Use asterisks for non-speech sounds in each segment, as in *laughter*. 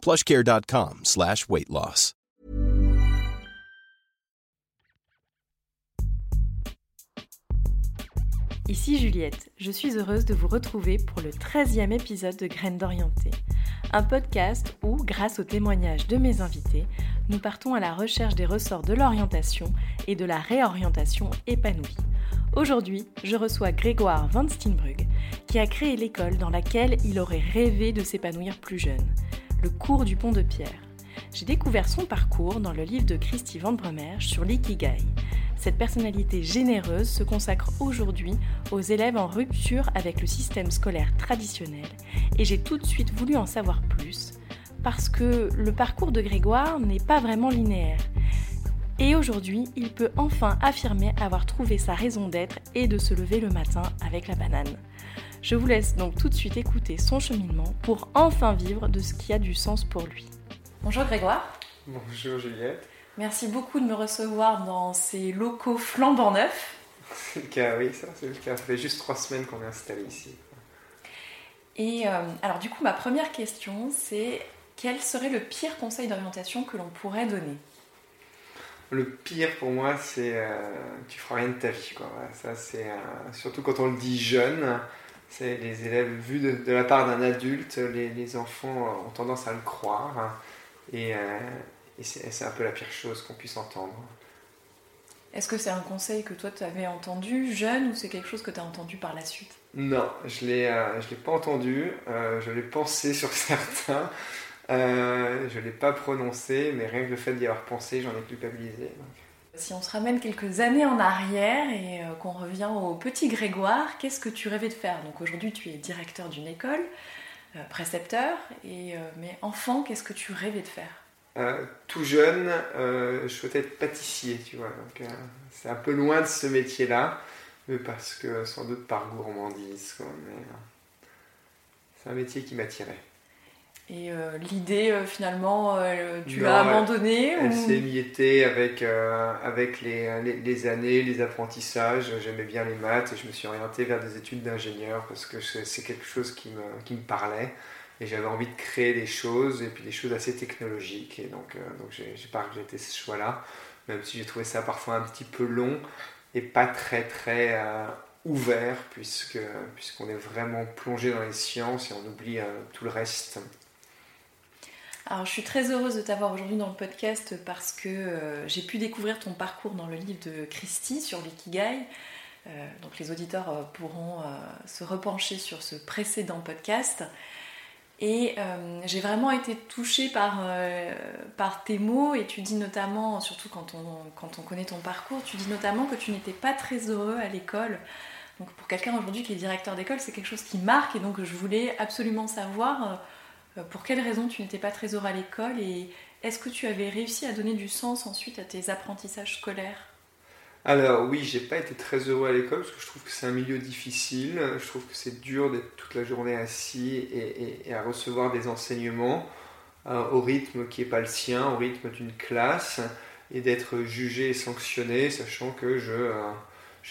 plushcare.com. Ici Juliette, je suis heureuse de vous retrouver pour le 13e épisode de Graines d'Orienté, un podcast où, grâce aux témoignages de mes invités, nous partons à la recherche des ressorts de l'orientation et de la réorientation épanouie. Aujourd'hui, je reçois Grégoire Van Steenbrug, qui a créé l'école dans laquelle il aurait rêvé de s'épanouir plus jeune, le cours du pont de pierre. J'ai découvert son parcours dans le livre de Christy Van Bremerge sur l'ikigai. Cette personnalité généreuse se consacre aujourd'hui aux élèves en rupture avec le système scolaire traditionnel et j'ai tout de suite voulu en savoir plus parce que le parcours de Grégoire n'est pas vraiment linéaire. Et aujourd'hui, il peut enfin affirmer avoir trouvé sa raison d'être et de se lever le matin avec la banane. Je vous laisse donc tout de suite écouter son cheminement pour enfin vivre de ce qui a du sens pour lui. Bonjour Grégoire. Bonjour Juliette. Merci beaucoup de me recevoir dans ces locaux flambant neufs. *laughs* C'est le cas, oui, ça, c'est le cas. Ça fait juste trois semaines qu'on est installé ici. Et euh, alors, du coup, ma première question, c'est quel serait le pire conseil d'orientation que l'on pourrait donner? Le pire pour moi, c'est euh, tu feras rien de ta vie. Quoi. ça, c'est euh, surtout quand on le dit jeune. C'est les élèves vus de, la part d'un adulte, les, les, enfants ont tendance à le croire. Et, et c'est un peu la pire chose qu'on puisse entendre. Est-ce que c'est un conseil que toi tu avais entendu jeune ou c'est quelque chose que tu as entendu par la suite? Non, je ne euh, l'ai pas entendu, euh, je l'ai pensé *laughs* sur certains, euh, je ne l'ai pas prononcé, mais rien que le fait d'y avoir pensé, j'en ai culpabilisé. Si on se ramène quelques années en arrière et qu'on revient au petit Grégoire, qu'est-ce que tu rêvais de faire? Donc aujourd'hui tu es directeur d'une école, précepteur, et, mais enfant, qu'est-ce que tu rêvais de faire? Euh, tout jeune, euh, je souhaitais être pâtissier, tu vois. Euh, c'est un peu loin de ce métier-là, parce que sans doute par gourmandise, mais c'est un métier qui m'attirait. Et l'idée, finalement, tu l'as abandonnée Elle, s'est émiettée avec, avec les, les, les, années, les apprentissages. J'aimais bien les maths et je me suis orienté vers des études d'ingénieur parce que c'est quelque chose qui me, qui me parlait et j'avais envie de créer des choses et puis des choses assez technologiques et donc, euh, donc j'ai, pas regretté ce choix-là même si j'ai trouvé ça parfois un petit peu long et pas très très euh, ouvert puisque puisqu'on est vraiment plongé dans les sciences et on oublie euh, tout le reste. Alors je suis très heureuse de t'avoir aujourd'hui dans le podcast parce que j'ai pu découvrir ton parcours dans le livre de Christy sur l'ikigai. donc les auditeurs pourront se repencher sur ce précédent podcast. Et euh, j'ai vraiment été touchée par, euh, par tes mots et tu dis notamment, surtout quand on, quand on connaît ton parcours, tu dis notamment que tu n'étais pas très heureux à l'école. Donc pour quelqu'un aujourd'hui qui est directeur d'école, c'est quelque chose qui marque et donc je voulais absolument savoir euh, pour quelles raisons tu n'étais pas très heureux à l'école et est-ce que tu avais réussi à donner du sens ensuite à tes apprentissages scolaires? Alors oui, j'ai pas été très heureux à l'école parce que je trouve que c'est un milieu difficile. Je trouve que c'est dur d'être toute la journée assis et, à recevoir des enseignements euh, au rythme qui n'est pas le sien, au rythme d'une classe, et d'être jugé et sanctionné, sachant que je, euh,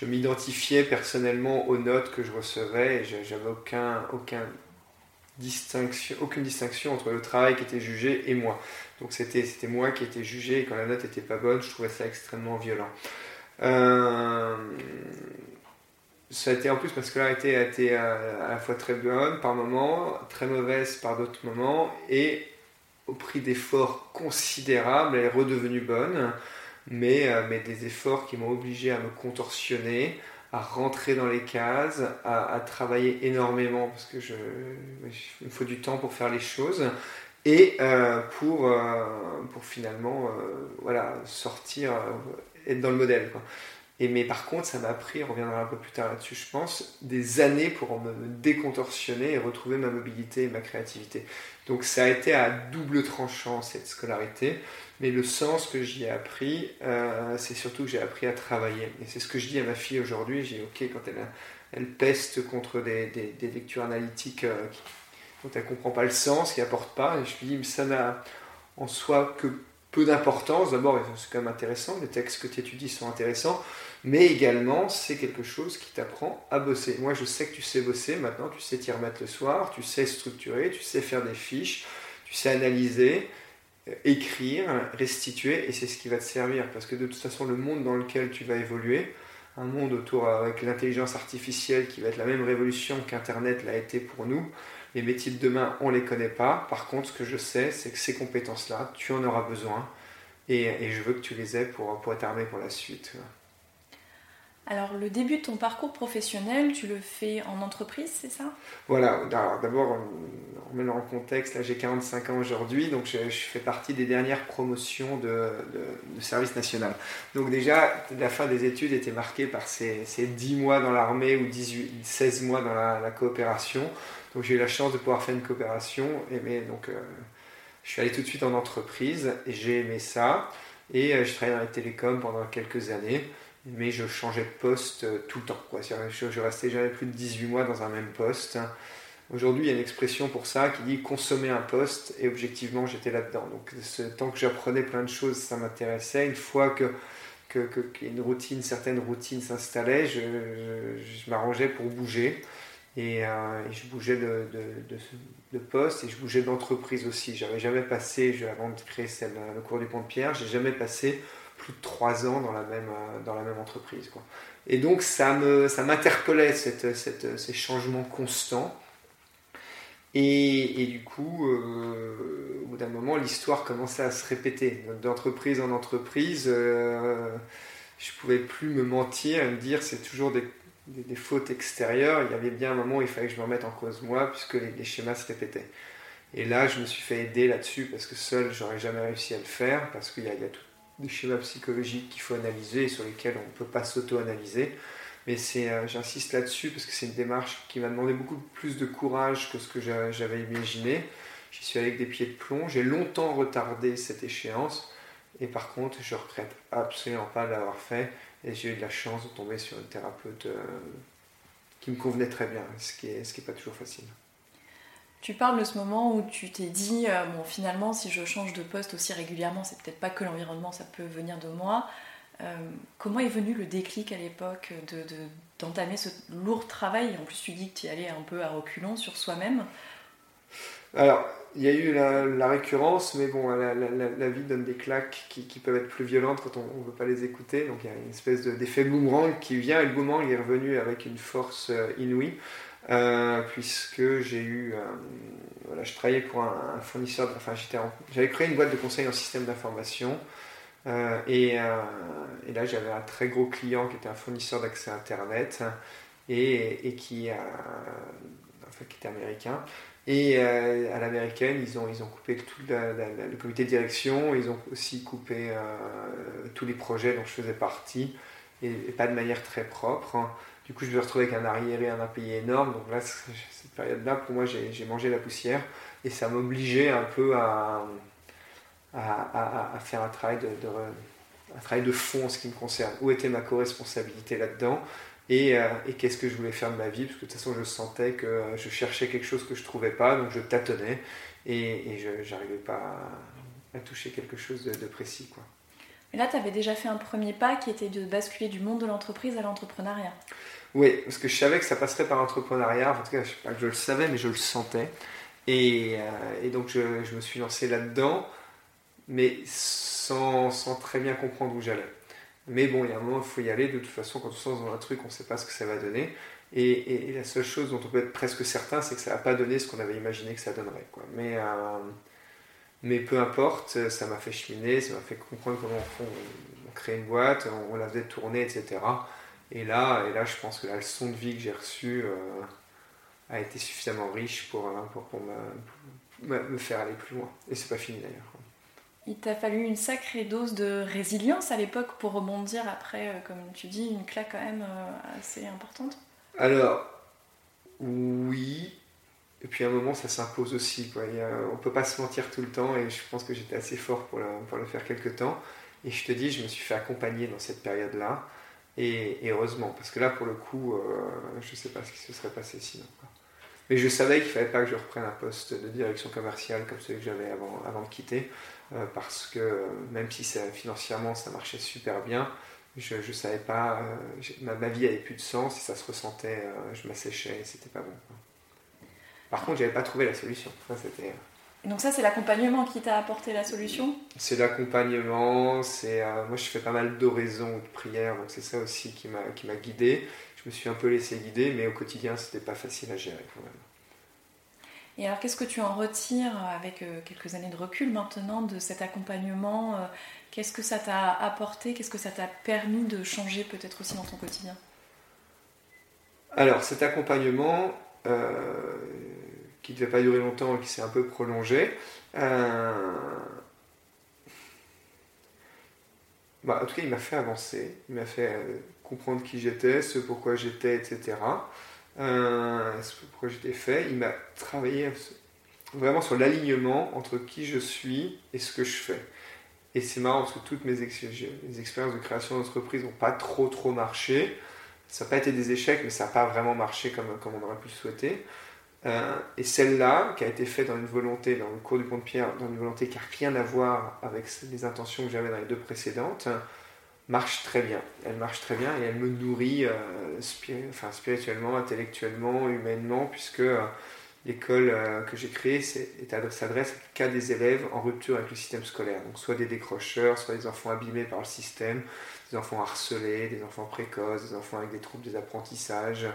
m'identifiais personnellement aux notes que je recevais et j'avais aucun, aucun distinction, aucune distinction entre le travail qui était jugé et moi. Donc c'était moi qui étais jugé et quand la note n'était pas bonne, je trouvais ça extrêmement violent. Euh, ça a été en plus parce que là, a été à, la fois très bonne par moments, très mauvaise par d'autres moments, et au prix d'efforts considérables, elle est redevenue bonne, mais, euh, mais des efforts qui m'ont obligé à me contorsionner, à rentrer dans les cases, à, travailler énormément, parce que je, il me faut du temps pour faire les choses, et euh, pour, pour finalement voilà, sortir être dans le modèle. Mais par contre, ça m'a pris, on reviendra un peu plus tard là-dessus, je pense, des années pour me décontorsionner et retrouver ma mobilité et ma créativité. Donc ça a été à double tranchant cette scolarité, mais le sens que j'y ai appris, euh, c'est surtout que j'ai appris à travailler. Et c'est ce que je dis à ma fille aujourd'hui. J'ai ok quand elle, elle peste contre des, des, lectures analytiques euh, dont elle comprend pas le sens, qui apportent pas, et je lui dis mais ça n'a en soi que peu d'importance. D'abord, c'est quand même intéressant, les textes que tu étudies sont intéressants, mais également, c'est quelque chose qui t'apprend à bosser. Moi, je sais que tu sais bosser, maintenant, tu sais t'y remettre le soir, tu sais structurer, tu sais faire des fiches, tu sais analyser, euh, écrire, restituer, et c'est ce qui va te servir, parce que de toute façon, le monde dans lequel tu vas évoluer, un monde autour avec l'intelligence artificielle qui va être la même révolution qu'Internet l'a été pour nous, les métiers de demain, on ne les connaît pas. Par contre, ce que je sais, c'est que ces compétences-là, tu en auras besoin. Et, je veux que tu les aies pour, pour être armé pour la suite. Alors, le début de ton parcours professionnel, tu le fais en entreprise, c'est ça? Voilà, d'abord, on met en contexte, là j'ai 45 ans aujourd'hui, donc je, fais partie des dernières promotions de, service national. Donc déjà, la fin des études était marquée par ces, 10 mois dans l'armée ou 18, 16 mois dans la, coopération. Donc j'ai eu la chance de pouvoir faire une coopération, et mais, donc euh, je suis allé tout de suite en entreprise, et j'ai aimé ça, et euh, je travaillé dans les télécoms pendant quelques années mais je changeais de poste euh, tout le temps. Quoi. Je, je restais jamais plus de 18 mois dans un même poste. Aujourd'hui, il y a une expression pour ça qui dit consommer un poste, et objectivement, j'étais là-dedans. Donc, tant que j'apprenais plein de choses, ça m'intéressait. Une fois que, que, une routine, certaine routine s'installait, je, m'arrangeais pour bouger. Et, euh, je bougeais de, poste et je bougeais d'entreprise aussi. J'avais jamais passé, avant de créer celle, le cours du pont de Pierre, j'ai jamais passé trois ans dans la même, euh, dans la même entreprise. Quoi. Et donc ça, me, ça m'interpellait, cette, cette, ces changements constants. Et, et du coup, euh, au bout d'un moment, l'histoire commençait à se répéter. D'entreprise en entreprise, euh, je ne pouvais plus me mentir et me dire c'est toujours des, des, fautes extérieures. Il y avait bien un moment où il fallait que je me remette en cause moi, puisque les, schémas se répétaient. Et là, je me suis fait aider là-dessus parce que seul, j'aurais jamais réussi à le faire, parce qu'il y y a tout des schémas psychologiques qu'il faut analyser et sur lesquels on ne peut pas s'auto-analyser. Mais c'est, euh, j'insiste là-dessus parce que c'est une démarche qui m'a demandé beaucoup plus de courage que ce que j'avais imaginé. J'y suis allé avec des pieds de plomb. J'ai longtemps retardé cette échéance. Et par contre, je regrette absolument pas de l'avoir fait. Et j'ai eu de la chance de tomber sur une thérapeute euh, qui me convenait très bien, ce qui n'est pas toujours facile. Tu parles de ce moment où tu t'es dit, euh, bon, finalement, si je change de poste aussi régulièrement, c'est peut-être pas que l'environnement, ça peut venir de moi. Euh, comment est venu le déclic à l'époque de, d'entamer ce lourd travail? En plus, tu dis que tu y allais un peu à reculons sur soi-même. Alors, il y a eu la, récurrence, mais bon, la, vie donne des claques qui, peuvent être plus violentes quand on ne veut pas les écouter. Donc il y a une espèce d'effet boomerang qui vient, et le boomerang est revenu avec une force euh, inouïe. Euh, puisque j'ai eu, euh, voilà, je travaillais pour un, fournisseur, enfin j'avais créé une boîte de conseil en système d'information, euh, et, là j'avais un très gros client qui était un fournisseur d'accès Internet, et, qui, qui était américain, et à l'américaine, ils ont, ils ont coupé tout le comité de direction, ils ont aussi coupé tous les projets dont je faisais partie, et, pas de manière très propre. Du coup, je me retrouver avec un arriéré, un impayé énorme. Donc là, cette période-là, pour moi, j'ai mangé la poussière. Et ça m'obligeait un peu à, faire un travail de, travail de fond en ce qui me concerne. Où était ma co-responsabilité là-dedans? Et, euh, et qu'est-ce que je voulais faire de ma vie? Parce que de toute façon, je sentais que je cherchais quelque chose que je ne trouvais pas. Donc je tâtonnais et, et je n'arrivais pas à, toucher quelque chose de, précis. Quoi. Et là, tu avais déjà fait un premier pas qui était de basculer du monde de l'entreprise à l'entrepreneuriat? Oui, parce que je savais que ça passerait par l'entrepreneuriat. En tout cas, je sais pas que je le savais, mais je le sentais. Et, euh, donc, je, me suis lancé là-dedans, mais sans, très bien comprendre où j'allais. Mais bon, il y a un moment, il faut y aller. De toute façon, quand on se lance dans un truc, on ne sait pas ce que ça va donner. Et, la seule chose dont on peut être presque certain, c'est que ça n'a pas donné ce qu'on avait imaginé que ça donnerait. Euh, mais peu importe, ça m'a fait cheminer, ça m'a fait comprendre comment on, crée une boîte, on, on la faisait tourner, etc. Et là, et là, je pense que la leçon de vie que j'ai reçue euh, a été suffisamment riche pour, euh, pour, me, faire aller plus loin. Et c'est pas fini d'ailleurs. Il t'a fallu une sacrée dose de résilience à l'époque pour rebondir après, comme tu dis, une claque quand même assez importante Alors, oui. Et puis à un moment, ça s'impose aussi. Quoi. Il on peut pas se mentir tout le temps et je pense que j'étais assez fort pour, pour le faire quelque temps. Et je te dis, je me suis fait accompagner dans cette période-là. Et, heureusement, parce que là, pour le coup, euh, je ne sais pas ce qui se serait passé sinon. Mais je savais qu'il ne fallait pas que je reprenne un poste de direction commerciale comme celui que j'avais avant, avant de quitter, euh, parce que même si financièrement ça marchait super bien, je ne savais pas, euh, ma, vie avait plus de sens et ça se ressentait, je m'asséchais et c'était pas bon. Par contre, j'avais pas trouvé la solution. C'était donc ça, c'est l'accompagnement qui t'a apporté la solution? C'est l'accompagnement, c'est euh, moi je fais pas mal d'oraisons ou de prières, donc c'est ça aussi qui m'a qui m'a guidé. Je me suis un peu laissé guider, mais au quotidien, c'était pas facile à gérer quand même. Et alors, qu'est-ce que tu en retires avec euh, quelques années de recul maintenant de cet accompagnement euh, Qu'est-ce que ça t'a apporté? Qu'est-ce que ça t'a permis de changer peut-être aussi dans ton quotidien? Alors, cet accompagnement, qui ne devait pas durer longtemps et qui s'est un peu prolongé. Euh, bah, en tout cas, il m'a fait avancer, il m'a fait euh, comprendre qui j'étais, ce pourquoi j'étais, etc. Euh, ce pourquoi j'étais fait. Il m'a travaillé vraiment sur l'alignement entre qui je suis et ce que je fais. Et c'est marrant parce que toutes mes, expériences de création d'entreprise n'ont pas trop trop marché. Ça n'a pas été des échecs, mais ça n'a pas vraiment marché comme, comme on aurait pu le souhaiter. Euh, et celle-là, qui a été faite dans une volonté, dans le cours du Pont-de-Pierre, dans une volonté qui n'a rien à voir avec les intentions que j'avais dans les deux précédentes, marche très bien. Elle marche très bien et elle me nourrit euh, spirituellement, intellectuellement, humainement, puisque euh, l'école que j'ai créée s'adresse qu'à des élèves en rupture avec le système scolaire. Donc soit des décrocheurs, soit des enfants abîmés par le système, des enfants harcelés, des enfants précoces, des enfants avec des troubles des apprentissages,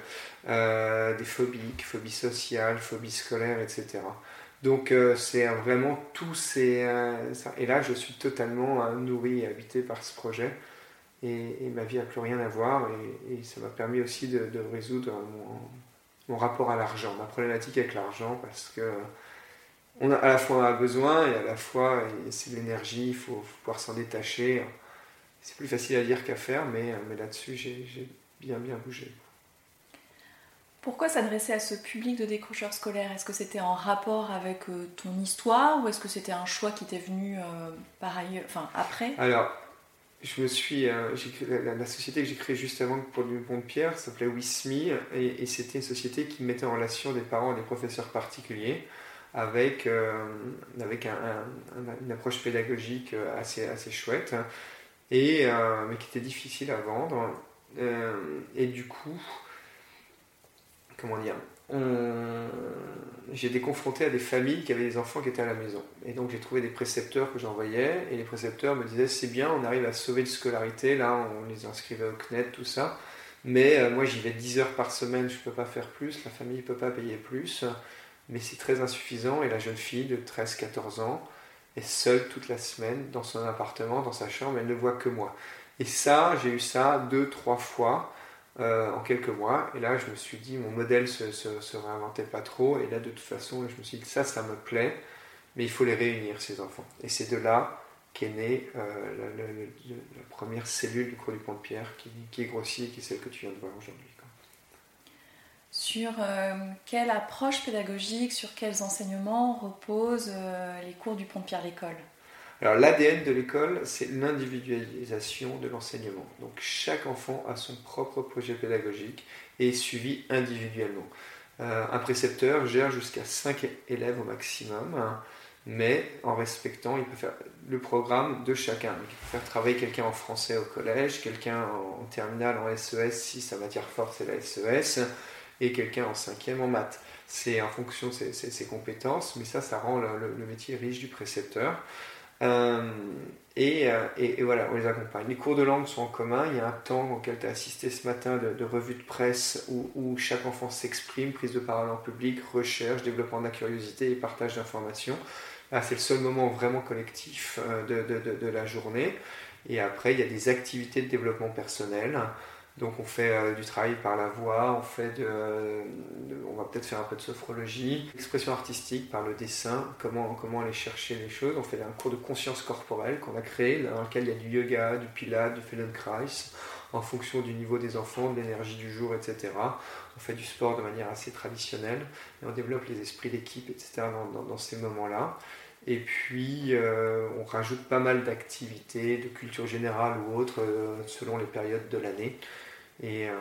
euh, des phobies, phobies sociales, phobies scolaires, etc. Donc euh, c'est vraiment tout ces... Euh, et là, je suis totalement nourri et habité par ce projet. Et, ma vie n'a plus rien à voir. Et, ça m'a permis aussi de, résoudre rapport à l'argent, ma problématique avec l'argent, parce que on a à la fois un besoin et à la fois c'est de l'énergie, il faut, faut, pouvoir s'en détacher. C'est plus facile à dire qu'à faire, mais, mais là-dessus, j'ai bien, bien bougé. Pourquoi s'adresser à ce public de décrocheurs scolaires? Est-ce que c'était en rapport avec euh, ton histoire ou est-ce que c'était un choix qui t'est venu euh, par ailleurs, enfin après? Alors, je me suis, la, société que j'ai créée juste avant pour du Pont de Pierre s'appelait Wismi et, c'était une société qui mettait en relation des parents et des professeurs particuliers avec, avec une approche pédagogique assez, assez chouette et, euh, mais qui était difficile à vendre. Euh, et du coup, comment dire, j'ai été confronté à des familles qui avaient des enfants qui étaient à la maison. Et donc j'ai trouvé des précepteurs que j'envoyais, et les précepteurs me disaient c'est bien, on arrive à sauver de scolarité, là on les inscrivait au CNET, tout ça. Mais euh, moi j'y vais 10 heures par semaine, je ne peux pas faire plus, la famille ne peut pas payer plus, mais c'est très insuffisant. Et la jeune fille de 13-14 ans, est seule toute la semaine dans son appartement, dans sa chambre, elle ne voit que moi. Et ça, j'ai eu ça deux, trois fois euh, en quelques mois. Et là, je me suis dit, mon modèle se, se, réinventait pas trop. Et là, de toute façon, je me suis dit, ça, ça me plaît, mais il faut les réunir, ces enfants. Et c'est de là qu'est née euh, la, première cellule du cours du Pont de Pierre, qui, est grossie et qui est celle que tu viens de voir aujourd'hui sur euh, quelle approche pédagogique, sur quels enseignements reposent les cours du Pont-Pierre l'école? Alors l'ADN de l'école, c'est l'individualisation de l'enseignement. Donc chaque enfant a son propre projet pédagogique et est suivi individuellement. Euh, un précepteur gère jusqu'à 5 élèves au maximum, hein, mais en respectant, il peut faire le programme de chacun. il peut faire travailler quelqu'un en français au collège, quelqu'un en, terminale, en SES, e si sa matière forte c'est la SES, e et quelqu'un en cinquième en maths. C'est en fonction de ses, compétences, mais ça, ça rend le, métier riche du précepteur. Euh, euh, et, voilà, on les accompagne. Les cours de langue sont en commun. Il y a un temps auquel tu as assisté ce matin de, revue de presse où, chaque enfant s'exprime, prise de parole en public, recherche, développement de la curiosité et partage d'informations. c'est le seul moment vraiment collectif euh, de, de, la journée. Et après, il y a des activités de développement personnel Donc on fait du travail par la voix, on, fait de, on va peut-être faire un peu de sophrologie, expression artistique par le dessin, comment, comment aller chercher les choses. On fait un cours de conscience corporelle qu'on a créé, dans lequel il y a du yoga, du pilates, du Feldenkrais, en fonction du niveau des enfants, de l'énergie du jour, etc. On fait du sport de manière assez traditionnelle et on développe les esprits d'équipe, etc. dans ces moments-là. Et puis, euh, on rajoute pas mal d'activités, de culture générale ou autre, euh, selon les périodes de l'année. Et, euh,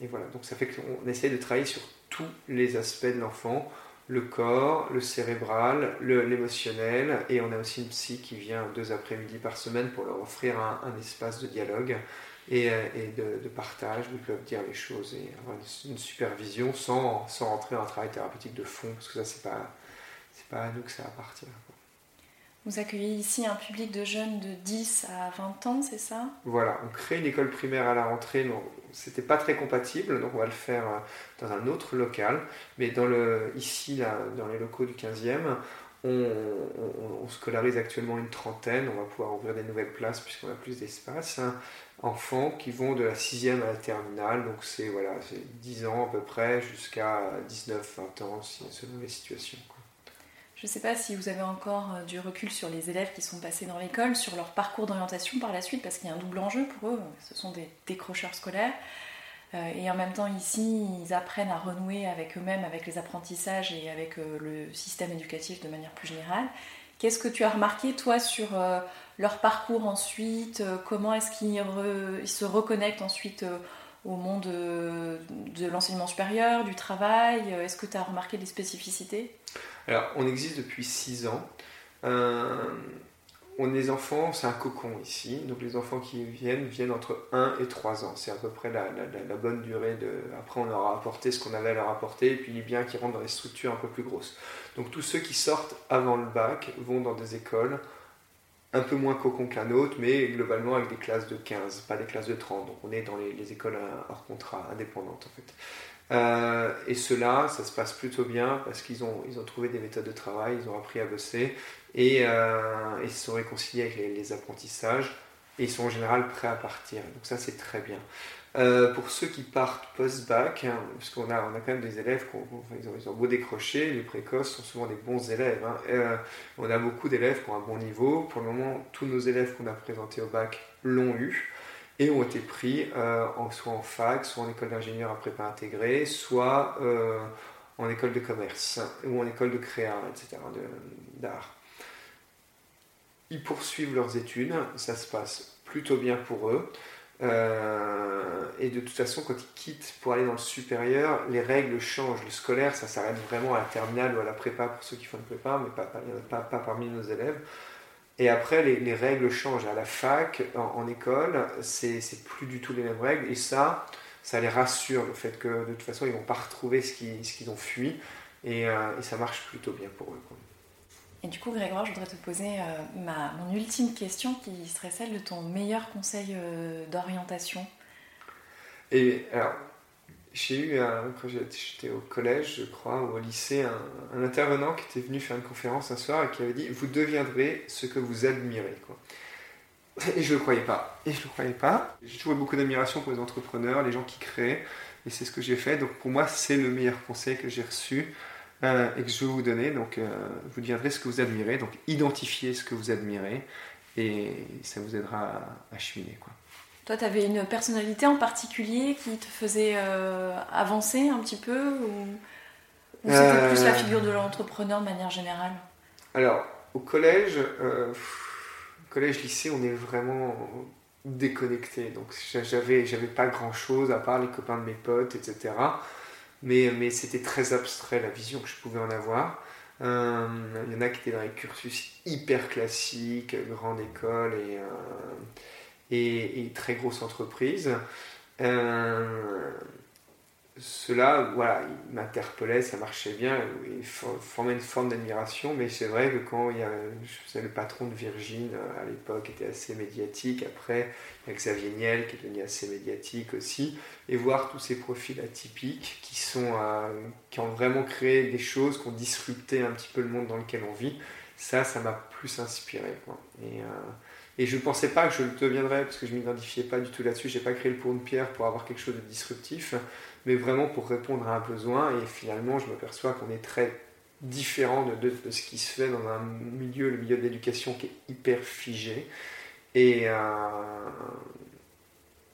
et, voilà, donc ça fait qu'on essaie de travailler sur tous les aspects de l'enfant, le corps, le cérébral, l'émotionnel, et on a aussi une psy qui vient deux après-midi par semaine pour leur offrir un, espace de dialogue et, et de, partage où ils peuvent dire les choses et avoir une, une supervision sans, sans rentrer dans un travail thérapeutique de fond, parce que ça, c'est pas, pas à nous que ça appartient. Vous accueillez ici un public de jeunes de 10 à 20 ans, c'est ça? Voilà, on crée une école primaire à la rentrée, mais c'était pas très compatible, donc on va le faire euh, dans un autre local. Mais dans le, ici, là, dans les locaux du 15e, on, scolarise actuellement une trentaine, on va pouvoir ouvrir des nouvelles places puisqu'on a plus d'espace. Hein. Enfants qui vont de la 6e à la terminale, donc c'est voilà, 10 ans à peu près jusqu'à 19-20 ans selon les situations. Je ne sais pas si vous avez encore euh, du recul sur les élèves qui sont passés dans l'école, sur leur parcours d'orientation par la suite, parce qu'il y a un double enjeu pour eux. Ce sont des décrocheurs scolaires. Euh, et en même temps, ici, ils apprennent à renouer avec eux-mêmes, avec les apprentissages et avec euh, le système éducatif de manière plus générale. Qu'est-ce que tu as remarqué, toi, sur leur parcours ensuite? Comment est-ce qu'ils se reconnectent ensuite au monde de l'enseignement supérieur, du travail Est-ce que tu as remarqué des spécificités? Alors, on existe depuis 6 ans. Euh, on est enfants, c'est un cocon ici. Donc, les enfants qui viennent viennent entre 1 et 3 ans. C'est à peu près la, bonne durée. Après, on leur a apporté ce qu'on avait à leur apporter. Et puis, il est bien qu'ils rentrent dans des structures un peu plus grosses. Donc, tous ceux qui sortent avant le bac vont dans des écoles un peu moins cocon que la nôtre, mais globalement avec des classes de 15, pas des classes de 30. Donc, on est dans les, les écoles hors contrat, indépendantes en fait. Euh, et cela, ça se passe plutôt bien parce qu'ils ont, trouvé des méthodes de travail, ils ont appris à bosser et euh, ils se sont réconciliés avec les, apprentissages et ils sont en général prêts à partir. Donc ça, c'est très bien. Euh, pour ceux qui partent post-bac, hein, parce qu'on a, quand même des élèves, ils, ont, ils, ont, beau décrocher, les précoces sont souvent des bons élèves. Hein. on a beaucoup d'élèves qui ont un bon niveau. Pour le moment, tous nos élèves qu'on a présentés au bac l'ont eu et ont été pris euh, soit en fac, soit en école d'ingénieur à prépa intégrée, soit euh, en école de commerce ou en école de créa, etc., d'art. Ils poursuivent leurs études, ça se passe plutôt bien pour eux. Euh, et de toute façon, quand ils quittent pour aller dans le supérieur, les règles changent. Le scolaire, ça s'arrête vraiment à la terminale ou à la prépa pour ceux qui font une prépa, mais pas, parmi nos élèves. Et après, les, règles changent. À la fac, en, école, c'est plus du tout les mêmes règles. Et ça, ça les rassure, le fait que de toute façon, ils vont pas retrouver ce qu'ils ont fui. Euh, et, ça marche plutôt bien pour eux. Et du coup, Grégoire, je voudrais te poser euh, ma, mon ultime question qui serait celle de ton meilleur conseil euh, d'orientation. Et alors, j'ai eu, quand j'étais au collège, je crois, ou au lycée, un, intervenant qui était venu faire une conférence un soir et qui avait dit Vous deviendrez ce que vous admirez. Et je ne le croyais pas. Et je le croyais pas. J'ai toujours eu beaucoup d'admiration pour les entrepreneurs, les gens qui créent. Et c'est ce que j'ai fait. Donc pour moi, c'est le meilleur conseil que j'ai reçu euh, et que je vais vous donner. Donc euh, vous deviendrez ce que vous admirez. Donc identifiez ce que vous admirez et ça vous aidera à, à cheminer. Quoi. Toi, tu avais une personnalité en particulier qui te faisait euh, avancer un petit peu Ou, c'était plus la figure de l'entrepreneur de manière générale? Alors, au collège, collège-lycée, on est vraiment déconnecté. Donc, j'avais, j'avais pas grand-chose à part les copains de mes potes, etc. Mais, mais c'était très abstrait la vision que je pouvais en avoir. Il y en a qui étaient dans les cursus hyper classiques, grande école et et, très grosse entreprise. Euh, cela, voilà, il m'interpellait, ça marchait bien, il formait une forme d'admiration, mais c'est vrai que quand il y a, je sais, le patron de Virgin euh, à l'époque était assez médiatique, après il y a Xavier Niel qui est devenu assez médiatique aussi, et voir tous ces profils atypiques qui, sont, euh, qui ont vraiment créé des choses, qui ont disrupté un petit peu le monde dans lequel on vit, ça, ça m'a plus inspiré. Quoi. Et, Et je ne pensais pas que je le deviendrais parce que je ne m'identifiais pas du tout là-dessus. Je n'ai pas créé le pont de pierre pour avoir quelque chose de disruptif, mais vraiment pour répondre à un besoin. Et finalement, je m'aperçois qu'on est très différent de, ce qui se fait dans un milieu, le milieu de l'éducation qui est hyper figé. Et, euh,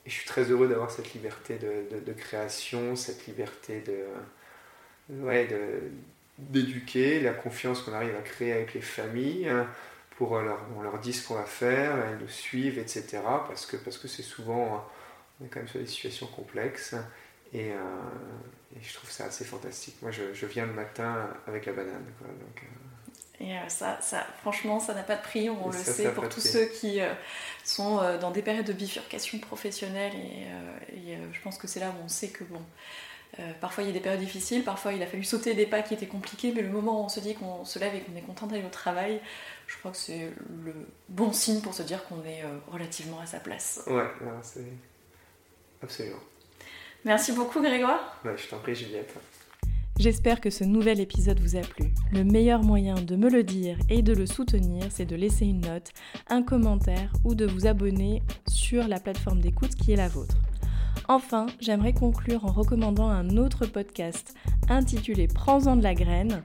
je suis très heureux d'avoir cette liberté de, création, cette liberté de, d'éduquer, la confiance qu'on arrive à créer avec les familles pour leur, on leur dit ce qu'on va faire, elles nous suivent, etc. Parce que parce que c'est souvent, on est quand même sur des situations complexes. Et, euh, je trouve ça assez fantastique. Moi, je, je, viens le matin avec la banane. Quoi, donc, euh. Et euh, ça, ça, franchement, ça n'a pas de prix, on le sait, pour tous ceux qui sont dans des périodes de bifurcation professionnelle. Et, et je pense que c'est là où on sait que, bon, parfois il y a des périodes difficiles, parfois il a fallu sauter des pas qui étaient compliqués, mais le moment où on se dit qu'on se lève et qu'on est content d'aller au travail, je crois que c'est le bon signe pour se dire qu'on est relativement à sa place. Ouais, c'est absolument. Merci beaucoup Grégoire. Ouais, je t'en prie Juliette. J'espère que ce nouvel épisode vous a plu. Le meilleur moyen de me le dire et de le soutenir, c'est de laisser une note, un commentaire ou de vous abonner sur la plateforme d'écoute qui est la vôtre. Enfin, j'aimerais conclure en recommandant un autre podcast intitulé Prends-en de la graine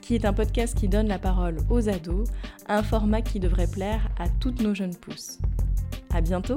qui est un podcast qui donne la parole aux ados, un format qui devrait plaire à toutes nos jeunes pousses. À bientôt!